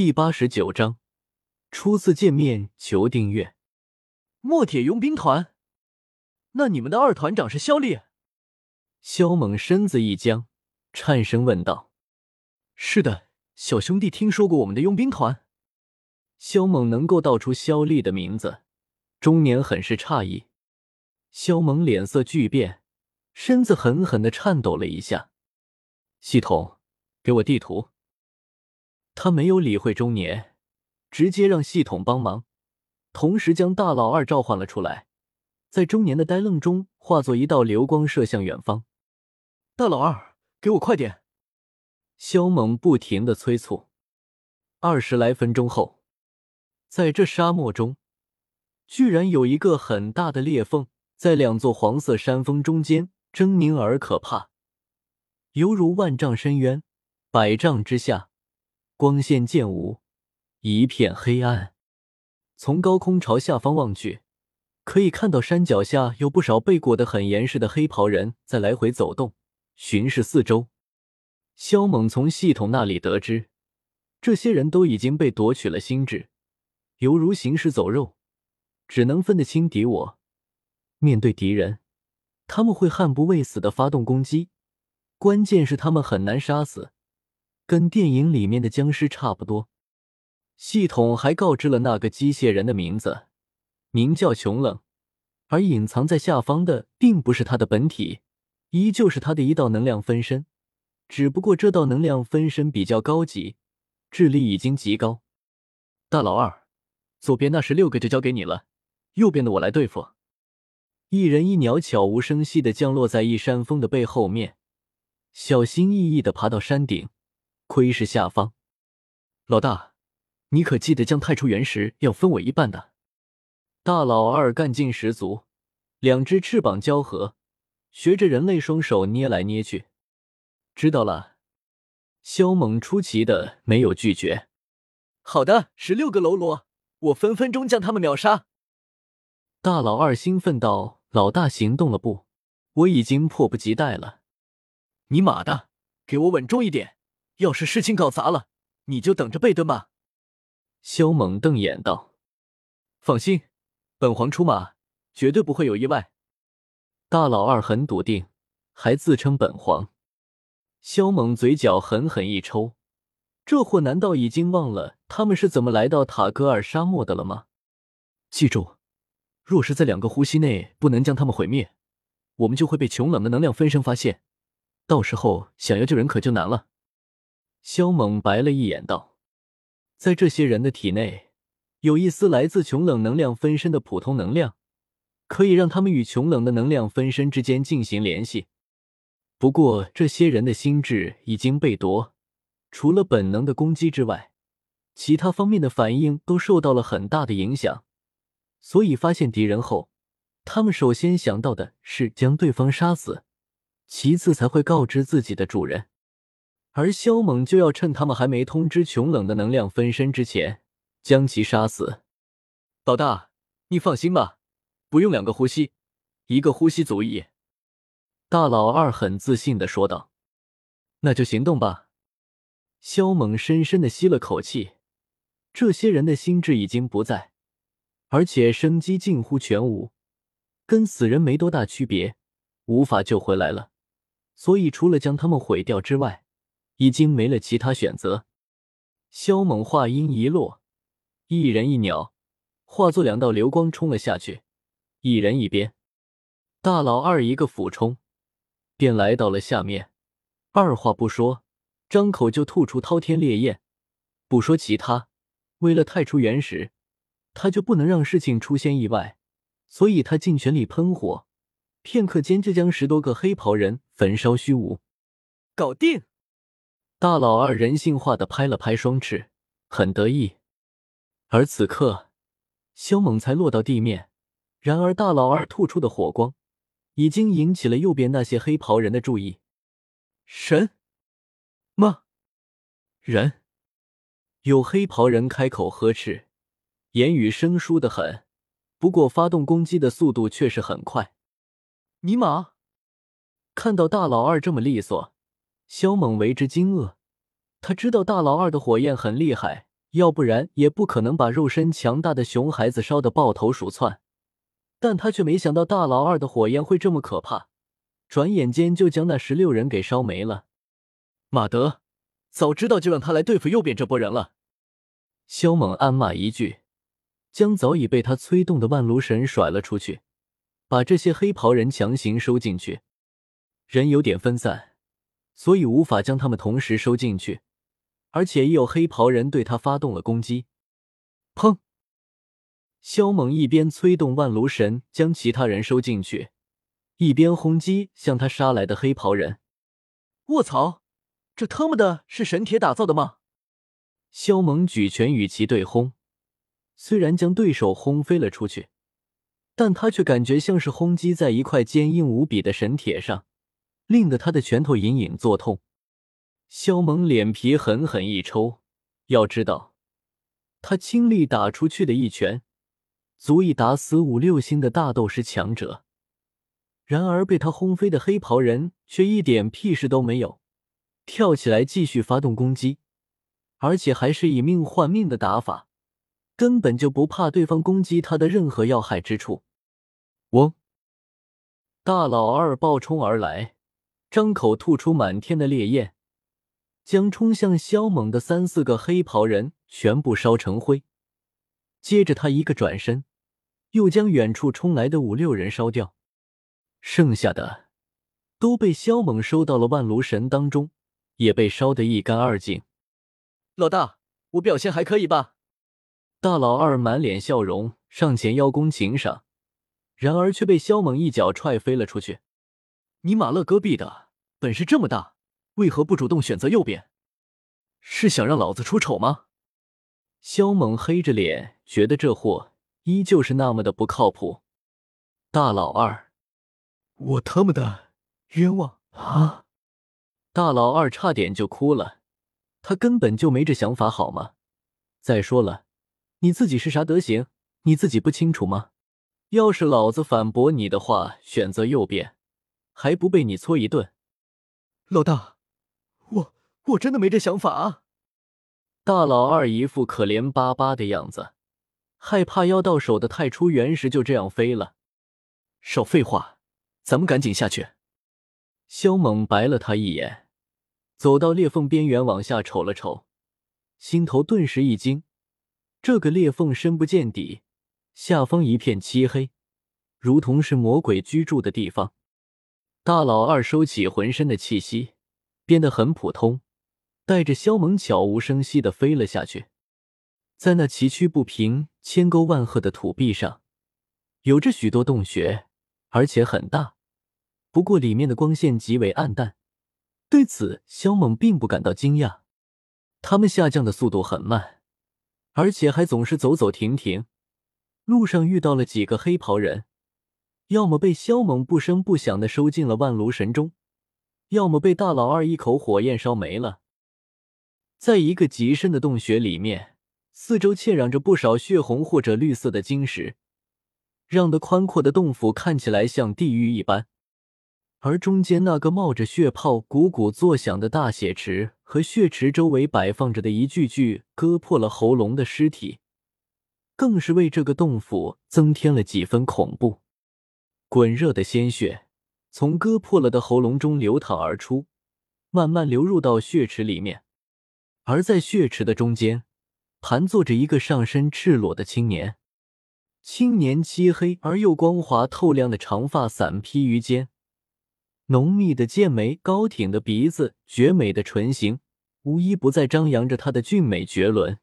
第八十九章，初次见面求订阅。墨铁佣兵团，那你们的二团长是肖烈？肖猛身子一僵，颤声问道：“是的，小兄弟听说过我们的佣兵团。”肖猛能够道出肖丽的名字，中年很是诧异。肖猛脸色巨变，身子狠狠的颤抖了一下。系统，给我地图。他没有理会中年，直接让系统帮忙，同时将大老二召唤了出来，在中年的呆愣中化作一道流光射向远方。大老二，给我快点！萧猛不停的催促。二十来分钟后，在这沙漠中，居然有一个很大的裂缝，在两座黄色山峰中间狰狞而可怕，犹如万丈深渊，百丈之下。光线渐无，一片黑暗。从高空朝下方望去，可以看到山脚下有不少被裹得很严实的黑袍人在来回走动，巡视四周。肖猛从系统那里得知，这些人都已经被夺取了心智，犹如行尸走肉，只能分得清敌我。面对敌人，他们会悍不畏死的发动攻击，关键是他们很难杀死。跟电影里面的僵尸差不多。系统还告知了那个机械人的名字，名叫穷冷，而隐藏在下方的并不是他的本体，依旧是他的一道能量分身，只不过这道能量分身比较高级，智力已经极高。大老二，左边那十六个就交给你了，右边的我来对付。一人一鸟悄无声息的降落在一山峰的背后面，小心翼翼的爬到山顶。窥视下方，老大，你可记得将太初原石要分我一半的？大老二干劲十足，两只翅膀交合，学着人类双手捏来捏去。知道了。肖猛出奇的没有拒绝。好的，十六个喽啰，我分分钟将他们秒杀。大老二兴奋道：“老大行动了不？我已经迫不及待了。你妈的，给我稳重一点！”要是事情搞砸了，你就等着被蹲吧。”萧猛瞪眼道。“放心，本皇出马，绝对不会有意外。”大老二很笃定，还自称本皇。萧猛嘴角狠狠一抽，这货难道已经忘了他们是怎么来到塔格尔沙漠的了吗？记住，若是在两个呼吸内不能将他们毁灭，我们就会被穷冷的能量分身发现，到时候想要救人可就难了。萧猛白了一眼，道：“在这些人的体内，有一丝来自穷冷能量分身的普通能量，可以让他们与穷冷的能量分身之间进行联系。不过，这些人的心智已经被夺，除了本能的攻击之外，其他方面的反应都受到了很大的影响。所以，发现敌人后，他们首先想到的是将对方杀死，其次才会告知自己的主人。”而萧猛就要趁他们还没通知穷冷的能量分身之前，将其杀死。老大，你放心吧，不用两个呼吸，一个呼吸足矣。大老二很自信的说道：“那就行动吧。”萧猛深深的吸了口气，这些人的心智已经不在，而且生机近乎全无，跟死人没多大区别，无法救回来了。所以，除了将他们毁掉之外，已经没了其他选择。萧猛话音一落，一人一鸟化作两道流光冲了下去，一人一边。大老二一个俯冲，便来到了下面，二话不说，张口就吐出滔天烈焰。不说其他，为了太初原石，他就不能让事情出现意外，所以他尽全力喷火，片刻间就将十多个黑袍人焚烧虚无。搞定。大老二人性化的拍了拍双翅，很得意。而此刻，肖猛才落到地面。然而，大老二吐出的火光已经引起了右边那些黑袍人的注意。神吗？人？有黑袍人开口呵斥，言语生疏的很，不过发动攻击的速度却是很快。尼玛！看到大老二这么利索。萧猛为之惊愕，他知道大老二的火焰很厉害，要不然也不可能把肉身强大的熊孩子烧得抱头鼠窜。但他却没想到大老二的火焰会这么可怕，转眼间就将那十六人给烧没了。马德，早知道就让他来对付右边这波人了。萧猛暗骂一句，将早已被他催动的万炉神甩了出去，把这些黑袍人强行收进去。人有点分散，所以无法将他们同时收进去，而且也有黑袍人对他发动了攻击。砰！萧猛一边催动万炉神将其他人收进去，一边轰击向他杀来的黑袍人。卧槽！这他妈的是神铁打造的吗？萧猛举拳与其对轰，虽然将对手轰飞了出去，但他却感觉像是轰击在一块坚硬无比的神铁上，令得他的拳头隐隐作痛。萧猛脸皮狠狠一抽，要知道，他倾力打出去的一拳。足以打死五六星的大斗师强者，然而被他轰飞的黑袍人却一点屁事都没有，跳起来继续发动攻击，而且还是以命换命的打法，根本就不怕对方攻击他的任何要害之处。嗡！大老二暴冲而来，张口吐出满天的烈焰，将冲向萧猛的三四个黑袍人全部烧成灰。接着他一个转身。又将远处冲来的五六人烧掉，剩下的都被萧猛收到了万炉神当中，也被烧得一干二净。老大，我表现还可以吧？大老二满脸笑容，上前邀功请赏，然而却被萧猛一脚踹飞了出去。你马勒戈壁的本事这么大，为何不主动选择右边？是想让老子出丑吗？萧猛黑着脸，觉得这货。依旧是那么的不靠谱，大老二，我他妈的冤枉啊！大老二差点就哭了，他根本就没这想法好吗？再说了，你自己是啥德行，你自己不清楚吗？要是老子反驳你的话，选择右边，还不被你搓一顿？老大，我我真的没这想法啊！大老二一副可怜巴巴的样子。害怕要到手的太初原石就这样飞了，少废话，咱们赶紧下去。萧猛白了他一眼，走到裂缝边缘往下瞅了瞅，心头顿时一惊。这个裂缝深不见底，下方一片漆黑，如同是魔鬼居住的地方。大老二收起浑身的气息，变得很普通，带着萧猛悄无声息的飞了下去。在那崎岖不平、千沟万壑的土壁上，有着许多洞穴，而且很大。不过里面的光线极为暗淡。对此，萧猛并不感到惊讶。他们下降的速度很慢，而且还总是走走停停。路上遇到了几个黑袍人，要么被萧猛不声不响的收进了万炉神中，要么被大老二一口火焰烧没了。在一个极深的洞穴里面。四周嵌染着不少血红或者绿色的晶石，让的宽阔的洞府看起来像地狱一般。而中间那个冒着血泡、鼓鼓作响的大血池，和血池周围摆放着的一具具割破了喉咙的尸体，更是为这个洞府增添了几分恐怖。滚热的鲜血从割破了的喉咙中流淌而出，慢慢流入到血池里面，而在血池的中间。盘坐着一个上身赤裸的青年，青年漆黑而又光滑透亮的长发散披于肩，浓密的剑眉、高挺的鼻子、绝美的唇形，无一不在张扬着他的俊美绝伦。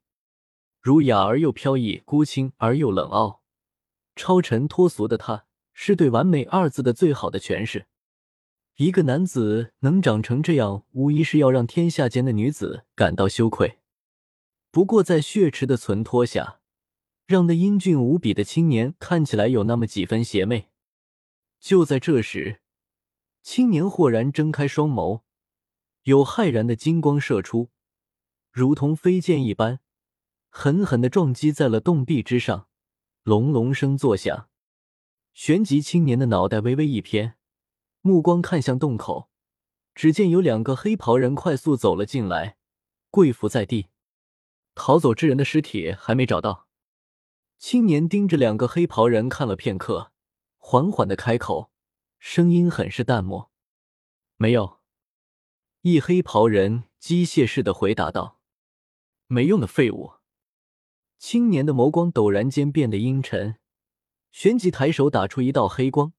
儒雅而又飘逸，孤清而又冷傲，超尘脱俗的他，是对“完美”二字的最好的诠释。一个男子能长成这样，无疑是要让天下间的女子感到羞愧。不过，在血池的存托下，让那英俊无比的青年看起来有那么几分邪魅。就在这时，青年豁然睁开双眸，有骇然的金光射出，如同飞剑一般，狠狠的撞击在了洞壁之上，隆隆声作响。旋即，青年的脑袋微微一偏，目光看向洞口，只见有两个黑袍人快速走了进来，跪伏在地。逃走之人的尸体还没找到。青年盯着两个黑袍人看了片刻，缓缓的开口，声音很是淡漠：“没有。”一黑袍人机械式的回答道：“没用的废物。”青年的眸光陡然间变得阴沉，旋即抬手打出一道黑光，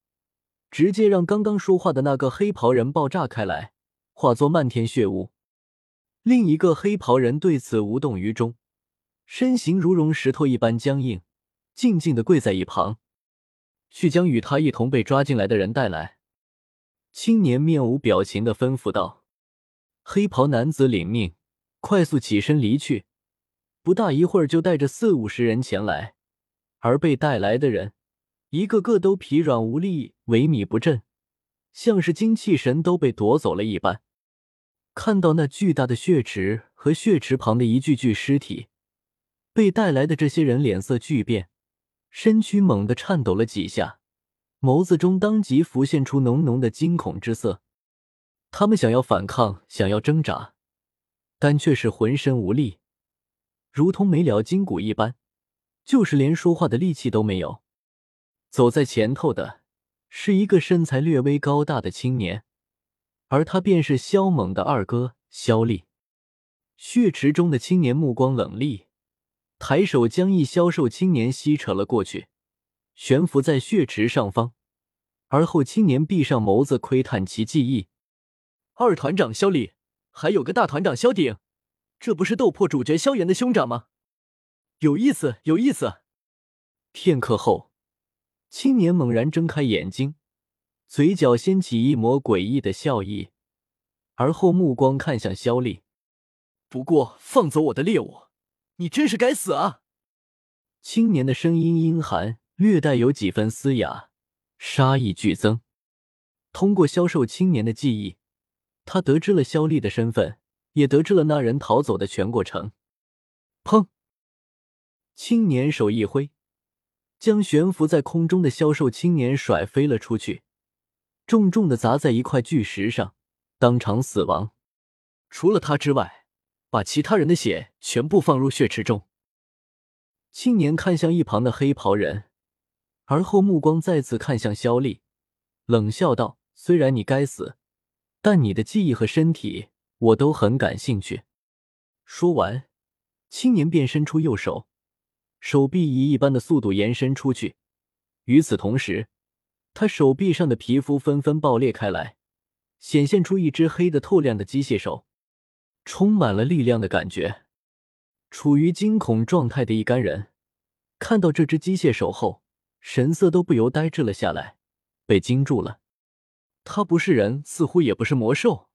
直接让刚刚说话的那个黑袍人爆炸开来，化作漫天血雾。另一个黑袍人对此无动于衷，身形如融石头一般僵硬，静静的跪在一旁。去将与他一同被抓进来的人带来。青年面无表情的吩咐道。黑袍男子领命，快速起身离去。不大一会儿，就带着四五十人前来，而被带来的人，一个个都疲软无力、萎靡不振，像是精气神都被夺走了一般。看到那巨大的血池和血池旁的一具具尸体，被带来的这些人脸色巨变，身躯猛地颤抖了几下，眸子中当即浮现出浓浓的惊恐之色。他们想要反抗，想要挣扎，但却是浑身无力。如同没了筋骨一般，就是连说话的力气都没有。走在前头的是一个身材略微高大的青年，而他便是萧猛的二哥萧厉。血池中的青年目光冷厉，抬手将一消瘦青年吸扯了过去，悬浮在血池上方。而后青年闭上眸子，窥探其记忆：二团长萧厉，还有个大团长萧鼎。这不是斗破主角萧炎的兄长吗？有意思，有意思。片刻后，青年猛然睁开眼睛，嘴角掀起一抹诡异的笑意，而后目光看向萧厉。不过，放走我的猎物，你真是该死啊！青年的声音阴寒，略带有几分嘶哑，杀意剧增。通过销售青年的记忆，他得知了肖丽的身份。也得知了那人逃走的全过程。砰！青年手一挥，将悬浮在空中的销售青年甩飞了出去，重重的砸在一块巨石上，当场死亡。除了他之外，把其他人的血全部放入血池中。青年看向一旁的黑袍人，而后目光再次看向肖丽，冷笑道：“虽然你该死，但你的记忆和身体……”我都很感兴趣。说完，青年便伸出右手，手臂以一般的速度延伸出去。与此同时，他手臂上的皮肤纷纷爆裂开来，显现出一只黑的透亮的机械手，充满了力量的感觉。处于惊恐状态的一干人看到这只机械手后，神色都不由呆滞了下来，被惊住了。他不是人，似乎也不是魔兽。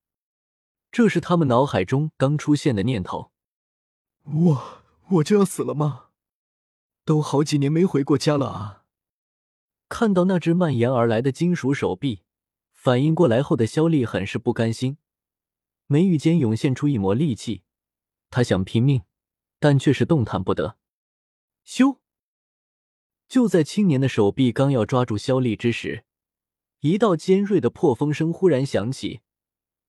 这是他们脑海中刚出现的念头。我我就要死了吗？都好几年没回过家了啊！看到那只蔓延而来的金属手臂，反应过来后的肖丽很是不甘心，眉宇间涌现出一抹戾气。他想拼命，但却是动弹不得。咻！就在青年的手臂刚要抓住肖丽之时，一道尖锐的破风声忽然响起。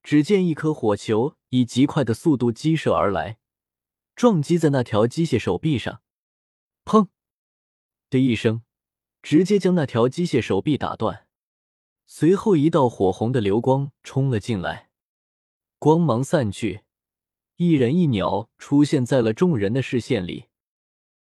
只见一颗火球以极快的速度激射而来，撞击在那条机械手臂上，砰的一声，直接将那条机械手臂打断。随后，一道火红的流光冲了进来，光芒散去，一人一鸟出现在了众人的视线里。